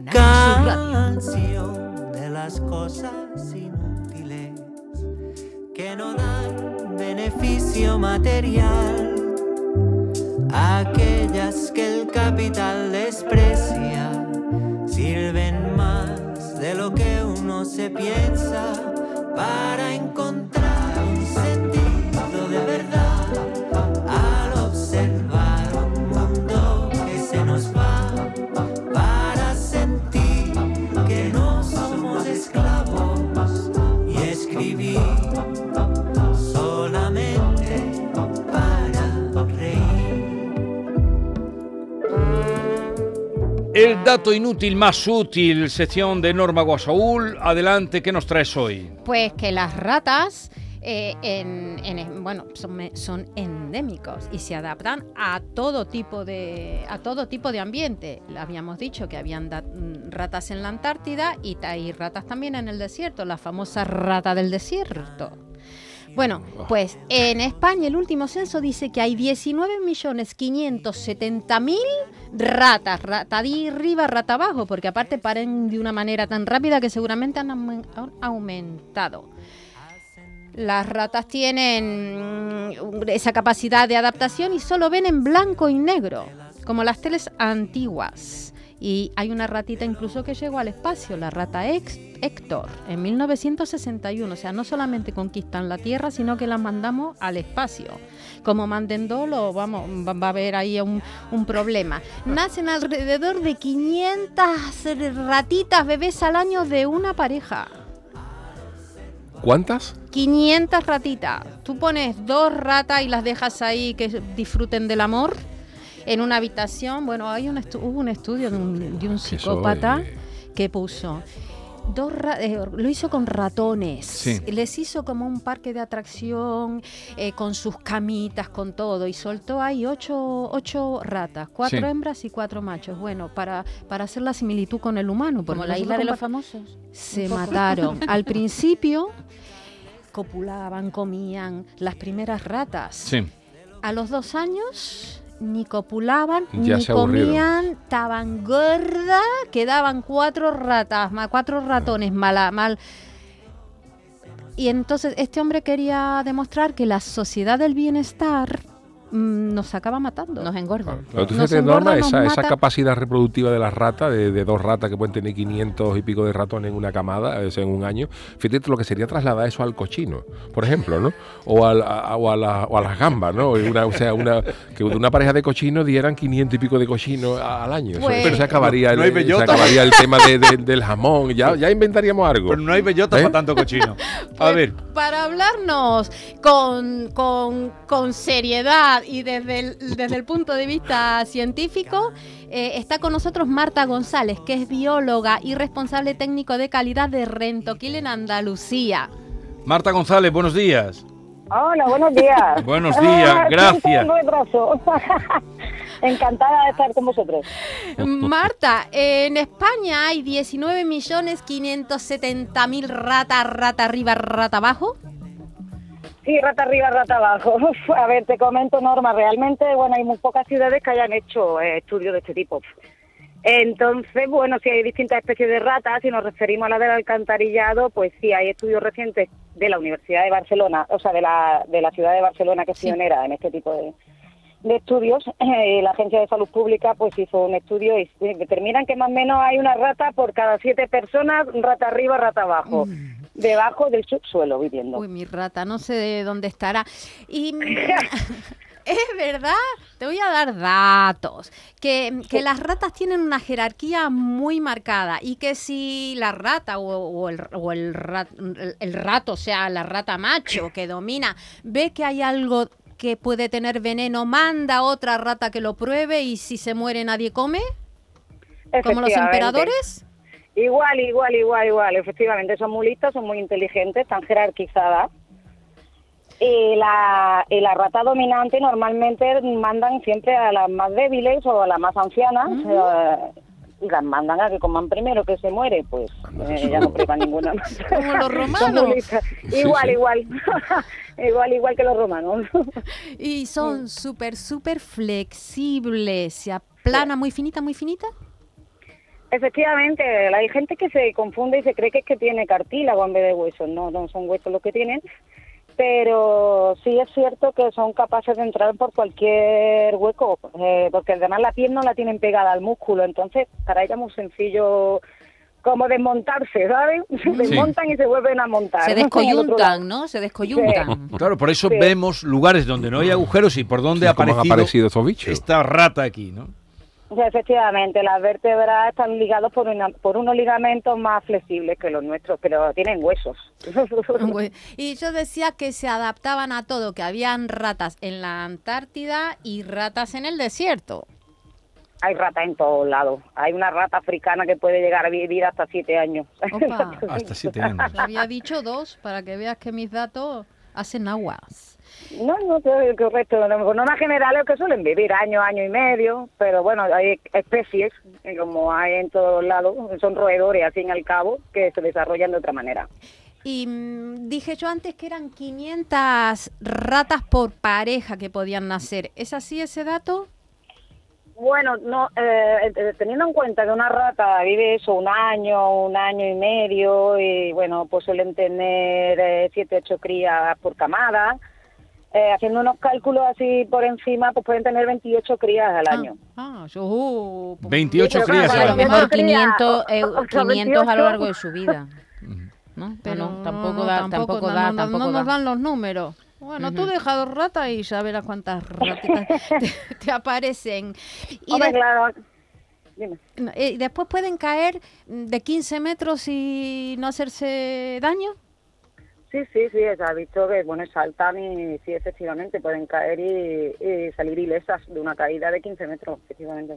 Canal. Canción de las cosas inútiles que no dan beneficio material, aquellas que el capital desprecia, sirven más de lo que uno se piensa para encontrar somos esclavos y escribir solamente para reír. El dato inútil más útil, sección de Norma Guasaúl. Adelante, ¿qué nos traes hoy? Pues que las ratas eh, en, en- bueno, son, endémicos y se adaptan a todo tipo de a todo tipo de ambiente. Habíamos dicho que habían da- mm, ratas en la Antártida y hay ratas también en el desierto, la famosa rata del desierto. Bueno, pues en España el último censo dice que hay 19.570.000 ratas, rata de arriba, rata abajo, porque aparte paren de una manera tan rápida que seguramente han aumentado. Las ratas tienen mm, esa capacidad de adaptación y solo ven en blanco y negro, como las teles antiguas. Y hay una ratita incluso que llegó al espacio, la rata Héctor, en 1961. O sea, no solamente conquistan la Tierra, sino que las mandamos al espacio. Como manden dos, lo vamos, va va a haber ahí un, un problema. Nacen alrededor de 500 ratitas bebés al año de una pareja. ¿Cuántas? 500 ratitas. Tú pones dos ratas y las dejas ahí que disfruten del amor en una habitación. Bueno, hay un estu- hubo un estudio de un, de un Eso, psicópata que puso. Dos ra- eh, lo hizo con ratones. Sí. Les hizo como un parque de atracción eh, con sus camitas, con todo. Y soltó ahí ocho, ocho ratas, cuatro Sí. hembras y cuatro machos. Bueno, para, para hacer la similitud con el humano. Como porque la isla de los famosos. se mataron. Al principio copulaban, comían las primeras ratas. Sí. A los dos años ni copulaban, Ya ni comían, estaban gordas, quedaban cuatro ratas, cuatro ratones mala, mal. Y entonces este hombre quería demostrar que la sociedad del bienestar mm, nos acaba matando. Nos engordan. Pero tú Nos engorda, nos esa, esa capacidad reproductiva de las ratas, de, de dos ratas que pueden tener 500 y pico de ratones en una camada, es en un año, fíjate lo que sería trasladar eso al cochino, por ejemplo, ¿no? O, al- a, o, a, la- o a las gambas, ¿no? Una- o sea, una, que una pareja de cochinos dieran 500 y pico de cochinos a- al año. Eso- Pues- pero se acabaría, No- no hay el, se acabaría el tema de- de- del jamón, ya, ya inventaríamos algo. Pero no hay bellota ¿Eh? para tanto cochino. A Pues, ver, Para hablarnos con, con- con seriedad y desde el, desde el punto de vista científico, eh, está con nosotros Marta González, que es bióloga y responsable técnico de calidad de Rentoquil en Andalucía. Marta González, buenos días. Hola, buenos días. Buenos días, gracias. Encantada de estar con vosotros. Marta, en España hay 19.570.000 ratas, rata arriba, rata abajo. Sí, rata arriba, rata abajo. A ver, te comento, Norma, realmente, bueno, hay muy pocas ciudades que hayan hecho eh, estudios de este tipo. Entonces, bueno, si hay distintas especies de ratas, si nos referimos a la del alcantarillado, pues sí, hay estudios recientes de la Universidad de Barcelona, o sea, de la, de la ciudad de Barcelona, que es Sí. pionera en este tipo de, de estudios. Eh, la Agencia de Salud Pública pues hizo un estudio y determinan que más o menos hay una rata por cada siete personas, rata arriba, rata abajo, debajo del subsuelo viviendo. Uy, mi rata, no sé de dónde estará. Y mm, es verdad, te voy a dar datos. Que, que las ratas tienen una jerarquía muy marcada y que si la rata o, o el, o el, rat- el- el rato, o sea, la rata macho que domina, ve que hay algo que puede tener veneno, manda a otra rata que lo pruebe y si se muere nadie come, como los emperadores. Igual, igual, igual, igual. Efectivamente, son muy listas, son muy inteligentes, están jerarquizadas. Y la, y la rata dominante normalmente mandan siempre a las más débiles o a las más ancianas. eh, y las mandan a que coman primero que se muere, pues eh, ya no prueba ninguna más. Como los romanos. igual, sí. igual. igual, igual que los romanos. Y son súper, súper flexibles. Se aplana muy finita, muy finita. Efectivamente, hay gente que se confunde y se cree que es que tiene cartílago en vez de huesos. No, no son huesos los que tienen, pero sí es cierto que son capaces de entrar por cualquier hueco, eh, porque además la piel no la tienen pegada al músculo, entonces para ella es muy sencillo como desmontarse, ¿sabes? Se desmontan y se vuelven a montar. Se descoyuntan, ¿no? Se descoyuntan. Claro, por eso Sí. vemos lugares donde no hay agujeros y por donde Sí, ha ¿cómo han aparecido, aparecido estos bichos? esta rata aquí, ¿no? O sea, efectivamente, las vértebras están ligadas por, una- por unos ligamentos más flexibles que los nuestros, pero tienen huesos. Y yo decía que se adaptaban a todo, que habían ratas en la Antártida y ratas en el desierto. Hay ratas en todos lados. Hay una rata africana que puede llegar a vivir hasta siete años. Opa. Hasta siete años. Le había dicho dos para que veas que mis datos hacen aguas. No, no, que correcto. No, normas generales que suelen vivir año, año y medio, pero bueno, hay especies, como hay en todos lados, son roedores, al fin y al cabo, que se desarrollan de otra manera. Y mm, dije yo antes que eran 500 ratas por pareja que podían nacer. ¿Es así ese dato? Bueno, no, eh, eh, teniendo en cuenta que una rata vive eso un año, un año y medio, y bueno, pues suelen tener eh, siete, ocho crías por camada. eh, haciendo unos cálculos así por encima, pues pueden tener 28 crías al año. Ah, yo... uh, pues- 28 pero crías claro, a lo mejor Cría, 500, eh, o- o 500 a lo 28. largo de su vida. ¿No? Pero no, no, tampoco da, tampoco, tampoco no, da, no, tampoco no nos da. dan los números. Bueno, tú deja dos ratas y ya verás cuántas ratitas te, te aparecen. Y, Hombre, de- claro. Dime. eh, después pueden caer mm, de 15 metros y no hacerse daño. Sí, sí, sí, se ha visto que bueno, saltan y sí, efectivamente, pueden caer y, y salir ilesas de una caída de 15 metros, efectivamente.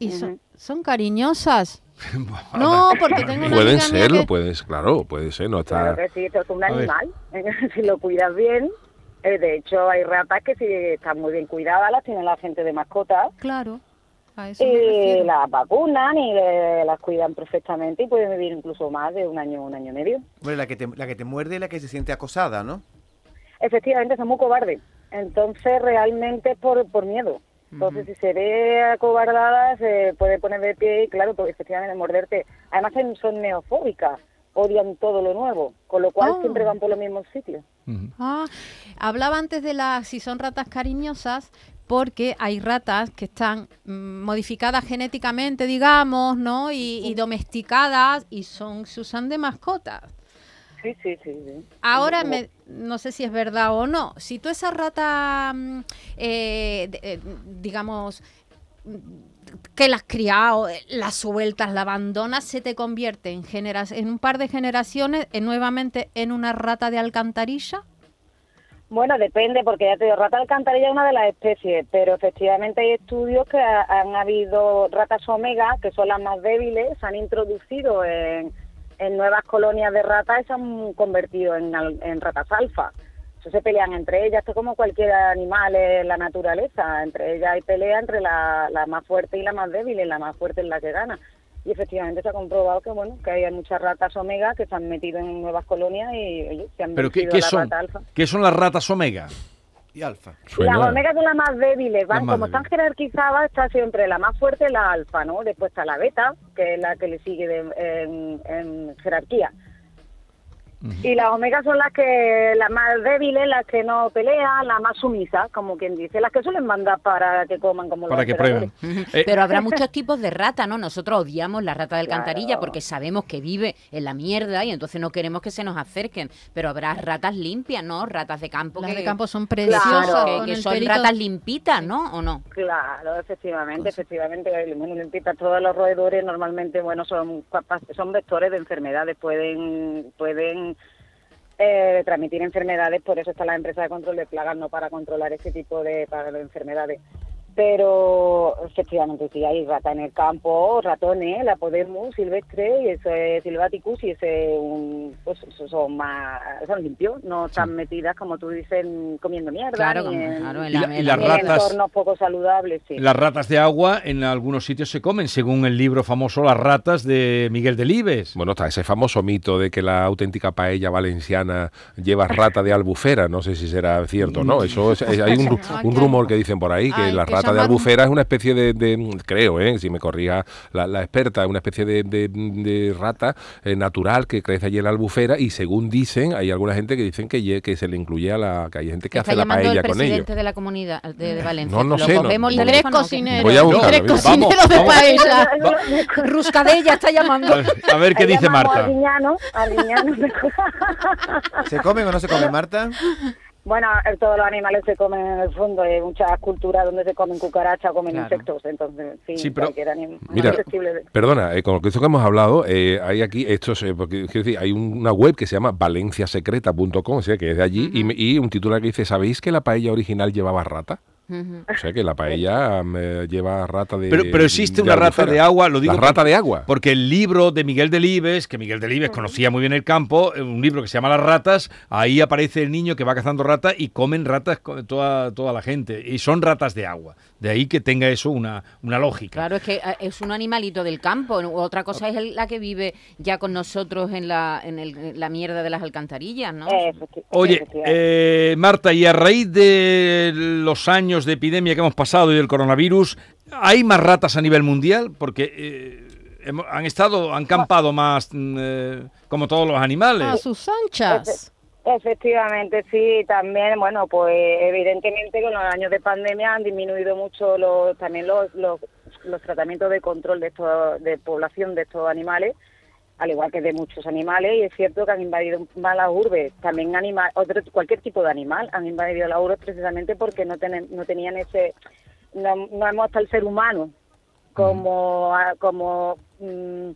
Y son, son cariñosas. No, porque tengo una Pueden serlo, que- puede ser, claro, puede ser, no Claro está... que sí, esto es un animal, si lo cuidas bien. eh, de hecho, hay ratas que si están muy bien cuidadas, las tiene la gente de mascota Claro, a eso me y las vacunan y le- las cuidan perfectamente y pueden vivir incluso más de un año, un año y medio. Hombre, la que, te, la que te muerde es la que se siente acosada, ¿no? Efectivamente, son muy cobardes. Entonces, realmente es por, por miedo. Entonces, si se ve acobardada, se puede poner de pie y, claro, pues efectivamente morderte. Además, son- son neofóbicas, odian todo lo nuevo, con lo cual Oh. siempre van por los mismos sitios. Ah, hablaba antes de las si son ratas cariñosas porque hay ratas que están mm, modificadas genéticamente, digamos, ¿no? Y, y domesticadas y son se usan de mascotas. Sí, sí, sí. sí. Ahora me, no sé si es verdad o no. Si tú esa rata, mm, eh, de- eh, digamos, mm, que la has criado, eh, la sueltas, la abandonas, se te convierte en, generas en un par de generaciones eh, nuevamente en una rata de alcantarilla. Bueno, depende, porque ya te digo, rata alcantarilla es una de las especies, pero efectivamente hay estudios que ha- han habido ratas omega, que son las más débiles, se han introducido en, en nuevas colonias de ratas se han convertido en, en ratas alfa. Eso se pelean entre ellas, esto es como cualquier animal en la naturaleza, entre ellas hay pelea entre la, la más fuerte y la más débil, y la más fuerte es la que gana. Y efectivamente se ha comprobado que bueno que hay muchas ratas omega que se han metido en nuevas colonias y oye, se han ¿Pero qué, qué la son? rata alfa. ¿Qué son las ratas omega? Y alfa. Suena- Las omegas son las más débiles, van Las más como están jerarquizadas, está siempre la más fuerte y la alfa, ¿no? Después está la beta, que es la que le sigue de- en, en jerarquía. Y las omegas son las que las más débiles, las que no pelean, las más sumisas, como quien dice, las que suelen mandar para que coman como Para los que prueben. Eh, Pero habrá muchos tipos de rata, ¿no? Nosotros odiamos la rata de Claro. alcantarilla porque sabemos que vive en la mierda y entonces no queremos que se nos acerquen. Pero habrá ratas limpias, ¿no? Ratas de campo Las que, de campo son preciosas. son- que- son pelito- ratas limpitas, ¿no? ¿O no? Claro, efectivamente, efectivamente. Bueno, limpitas todos los roedores normalmente, bueno, son son vectores de enfermedades, pueden pueden eh, transmitir enfermedades, por eso está la empresa de control de plagas, no para controlar ese tipo de, para de enfermedades. Pero efectivamente sí hay rata en el campo, ratones, la Podemus silvestre y ese Silvaticus y ese un, pues son más son limpios, no están metidas como tú dices comiendo mierda Claro, ni en, claro, en la- en las en ratas- entornos poco saludables, sí. Las ratas de agua en algunos sitios se comen, según el libro famoso Las ratas de Miguel Delibes. Bueno, está ese famoso mito de que la auténtica paella valenciana lleva rata de albufera. No sé si será cierto o no. Eso es- es- hay un, ru- un rumor que dicen por ahí que Ay, las que ratas rata de albufera es una especie de, de- creo, ¿eh? si me corrija la, la experta, es una especie de, de- de rata eh, natural que crece allí en la albufera y según dicen, hay alguna gente que dicen que, ye- que se le incluye a la, que hay gente que hace la paella el con ellos. presidente de la comunidad de, de Valencia. No, no ¿Lo sé, cogemos no- Tres cocineros. Voy a buscarlo, Tres cocineros de vamos. paella. Ruscadella está llamando. A ver, a ver qué Ahí dice Marta. ¿Se comen o no se comen, Marta? Bueno, eh, todos los animales se comen en el fondo. Hay muchas culturas donde se comen cucarachas, comen Claro. insectos. Entonces, sí, Sí, pero- cualquier animal Mira, de- Perdona, eh, con lo que esto que hemos hablado, eh, hay aquí, esto es, eh, porque quiero decir, hay un- una web que se llama valenciasecreta.com, o sea, que es de allí, y me- y, un titular que dice, ¿sabéis que la paella original llevaba rata? O sea, que la paella mm, lleva rata de Pero, pero existe una rata de agua, lo digo. La rata porque- de agua. Porque el libro de Miguel Delibes, que Miguel Delibes conocía muy bien el campo, eh, un libro que se llama Las ratas, ahí aparece el niño que va cazando ratas y comen ratas toda, toda la gente. Y son ratas de agua. De ahí que tenga eso una, una lógica. Claro, es que eh, es un animalito del campo. Otra cosa es la que vive ya con nosotros en la, en el- en la mierda de las alcantarillas, ¿no? Eh, Oye, eh, Marta, y a raíz de los años de epidemia que hemos pasado y del coronavirus, ¿hay más ratas a nivel mundial? Porque eh, hemos- han estado, han campado más mm, eh, como todos los animales. A sus anchas. Efectivamente, sí, también, bueno, pues evidentemente con los años de pandemia han disminuido mucho los, también los, los, los tratamientos de control de, estos, de población de estos animales, al igual que de muchos animales, y es cierto que han invadido más las urbes, también anima, otro, cualquier tipo de animal han invadido las urbes precisamente porque no, tenen, no tenían ese, no, no hemos hasta el ser humano como, como mm,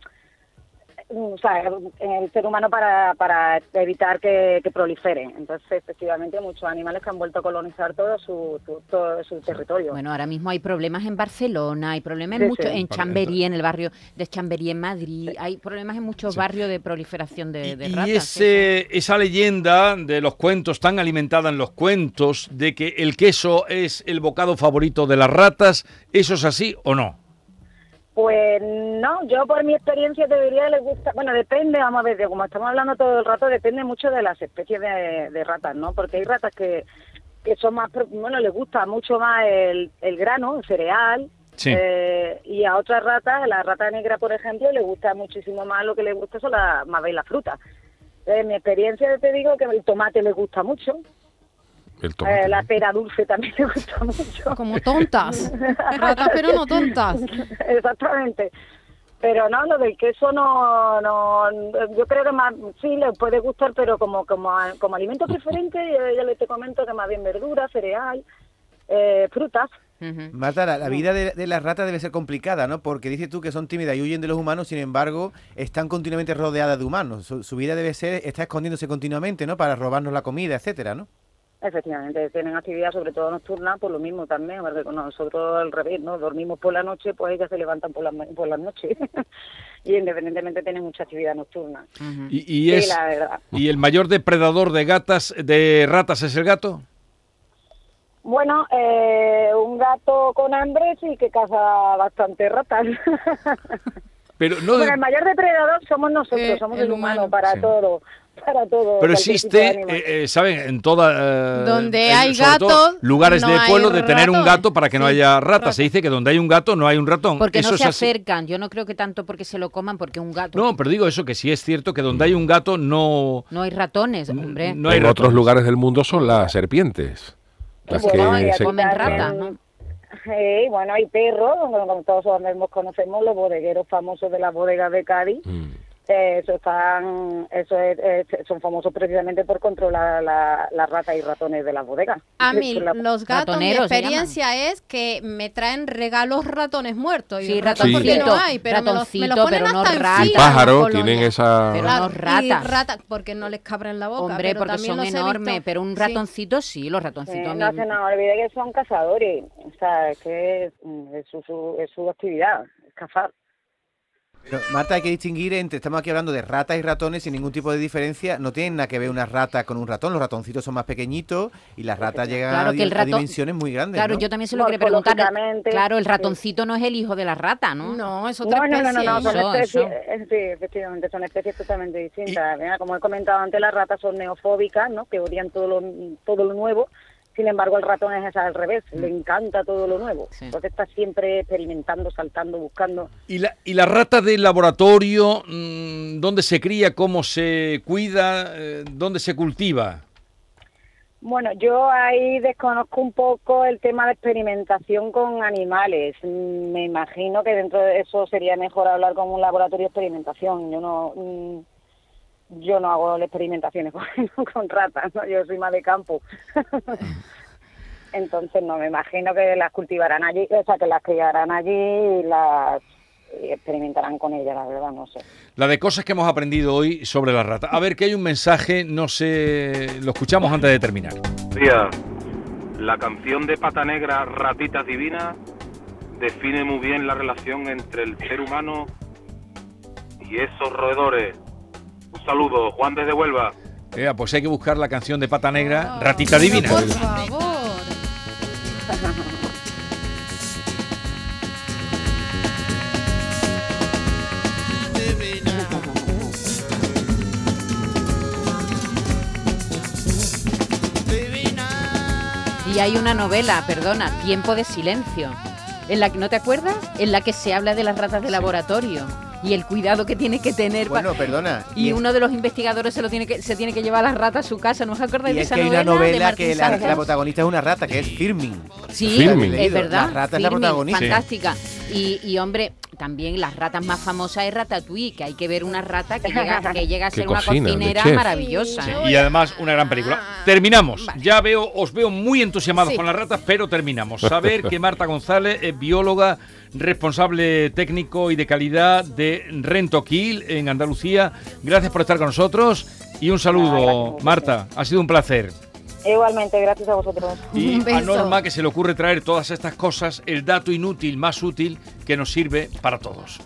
o sea, el ser humano para, para evitar que, que proliferen. Entonces, efectivamente, muchos animales que han vuelto a colonizar todo su, todo su territorio. Bueno, ahora mismo hay problemas en Barcelona, hay problemas en, Sí, mucho, sí. en Chamberí, en el barrio de Chamberí en Madrid, hay problemas en muchos barrios de proliferación de, de Y- ratas. y sí, ese, esa leyenda de los cuentos, tan alimentada en los cuentos, de que el queso es el bocado favorito de las ratas, ¿eso es así o no? Pues no, yo por mi experiencia te diría les gusta, bueno, depende, vamos a ver, de como estamos hablando todo el rato, depende mucho de las especies de, de ratas, ¿no? Porque hay ratas que, que son más, bueno, les gusta mucho más el, el grano, el cereal, Sí. eh, y a otras ratas, la rata negra, por ejemplo, le gusta muchísimo más, lo que le gusta son las, más bien las frutas. En mi experiencia te digo que el tomate le gusta mucho, El tomate, eh, la pera dulce también le gusta mucho. Como tontas. Ratas, pero no tontas. Exactamente. Pero no, lo del queso no, no, yo creo que más, sí le puede gustar, pero como como, como alimento preferente, yo, yo le te comento que más bien verdura, cereal, eh, frutas. Ujú. Marta, la, la vida de, de las ratas debe ser complicada, ¿no? Porque dices tú que son tímidas y huyen de los humanos, sin embargo, están continuamente rodeadas de humanos. Su, su vida debe ser, está escondiéndose continuamente, ¿no? Para robarnos la comida, etcétera, ¿no? Efectivamente, tienen actividad sobre todo nocturna, por lo mismo también, porque nosotros al revés, ¿no? Dormimos por la noche, pues ellas se levantan por las por las noches. y independientemente tienen mucha actividad nocturna. Y, y Sí, es, la verdad. ¿Y el mayor depredador de gatas, de ratas es el gato? Bueno, eh, un gato con hambre sí que caza bastante ratas. Pero no, bueno, el mayor depredador somos nosotros, Eh, somos el el, humano, humano, para sí. todo, para todo. pero existe, eh, eh, ¿saben? En toda... eh, Donde en- hay gatos, lugares no de pueblo de tener un gato para que no haya ratas. Se dice que donde hay un gato no hay un ratón. Porque Eso no se acercan. Yo no creo que tanto porque se lo coman, porque un gato. No, pero digo eso, que sí es cierto que donde hay un gato no... No hay ratones, hombre. No hay en otros lugares del mundo son las serpientes. Las Bueno, que se- comen rata, ¿no? Sí, bueno, hay perros, como todos sabemos, conocemos los bodegueros famosos de las bodegas de Cádiz. Mm. Eh, eso están, eso es- es- son famosos precisamente por controlar la- las ratas y ratones de las bodegas. A mí, la- los gatos, mi experiencia es que me traen regalos ratones muertos. Y Sí, ratón porque no hay, pero me los, me los ponen pero hasta rata. La pájaros tienen esa... Pero no ratas. Y ratas, porque no les cabra en la boca. Hombre, pero porque son enormes, pero un ratoncito sí, los ratoncitos. no se nos olvide que son cazadores, o sea, es que es, es su, su- es su actividad, es cazar. Pero, Marta, hay que distinguir entre, estamos aquí hablando de ratas y ratones sin ningún tipo de diferencia, no tienen nada que ver una rata con un ratón, los ratoncitos son más pequeñitos y las ratas llegan Claro a, que el di- a ratón- dimensiones muy grandes. Claro, ¿no? yo también se lo quería preguntar. Claro, el sí. ratoncito no es el hijo de la rata, ¿no? No, es otra No, no, no, no, especie. no, son Eso, especies, eso. eh, sí, efectivamente, son especies totalmente distintas. Mira, como he comentado antes, las ratas son neofóbicas, ¿no? Que odian todo lo, todo lo nuevo Sin embargo, el ratón es al revés, le encanta todo lo nuevo. Sí. Entonces está siempre experimentando, saltando, buscando. ¿Y la, y la rata de laboratorio, mm, dónde se cría, cómo se cuida, eh, dónde se cultiva? Bueno, yo ahí desconozco un poco el tema de experimentación con animales. Mm, Me imagino que dentro de eso sería mejor hablar con un laboratorio de experimentación. Yo no, mm, yo no hago experimentaciones con, con ratas, ¿no? yo soy más de campo. Entonces no me imagino que las cultivarán allí, o sea, que las criarán allí y las y experimentarán con ellas, la verdad, no sé. La de cosas que hemos aprendido hoy sobre la rata. A ver, que hay un mensaje, no sé, lo escuchamos antes de terminar. Tía, la canción de Pata Negra, Ratitas Divinas, define muy bien la relación entre el ser humano y esos roedores. Un saludo, Juan desde Huelva. Eh, pues hay que buscar la canción de Pata Negra, Ratita Divina. Por favor. Y hay una novela, perdona, Tiempo de Silencio, en la que, ¿no te acuerdas? En la que se habla de las ratas de laboratorio y el cuidado que tiene que tener. pa- Bueno, perdona. y es- uno de los investigadores se lo tiene que se tiene que llevar a las ratas a su casa. ¿No os acordáis y de es esa que hay una novela? de novela que la, la protagonista es una rata, que es Firmin. Sí, Firmin. es verdad. La rata es la protagonista. Fantástica. Y, y, hombre, también las ratas más famosas es Ratatouille, que hay que ver una rata que llega, que llega a ser una cocina, cocinera maravillosa. Sí, y además una gran película. Terminamos. Vale. Ya veo, os veo muy entusiasmados Sí. con las ratas, pero terminamos. Saber que Marta González es bióloga, responsable técnico y de calidad de Rentoquil en Andalucía. Gracias por estar con nosotros y un saludo. Marta. Ha sido un placer. Igualmente, gracias a vosotros. Y a. Norma que se le ocurre traer todas estas cosas, el dato inútil más útil que nos sirve para todos.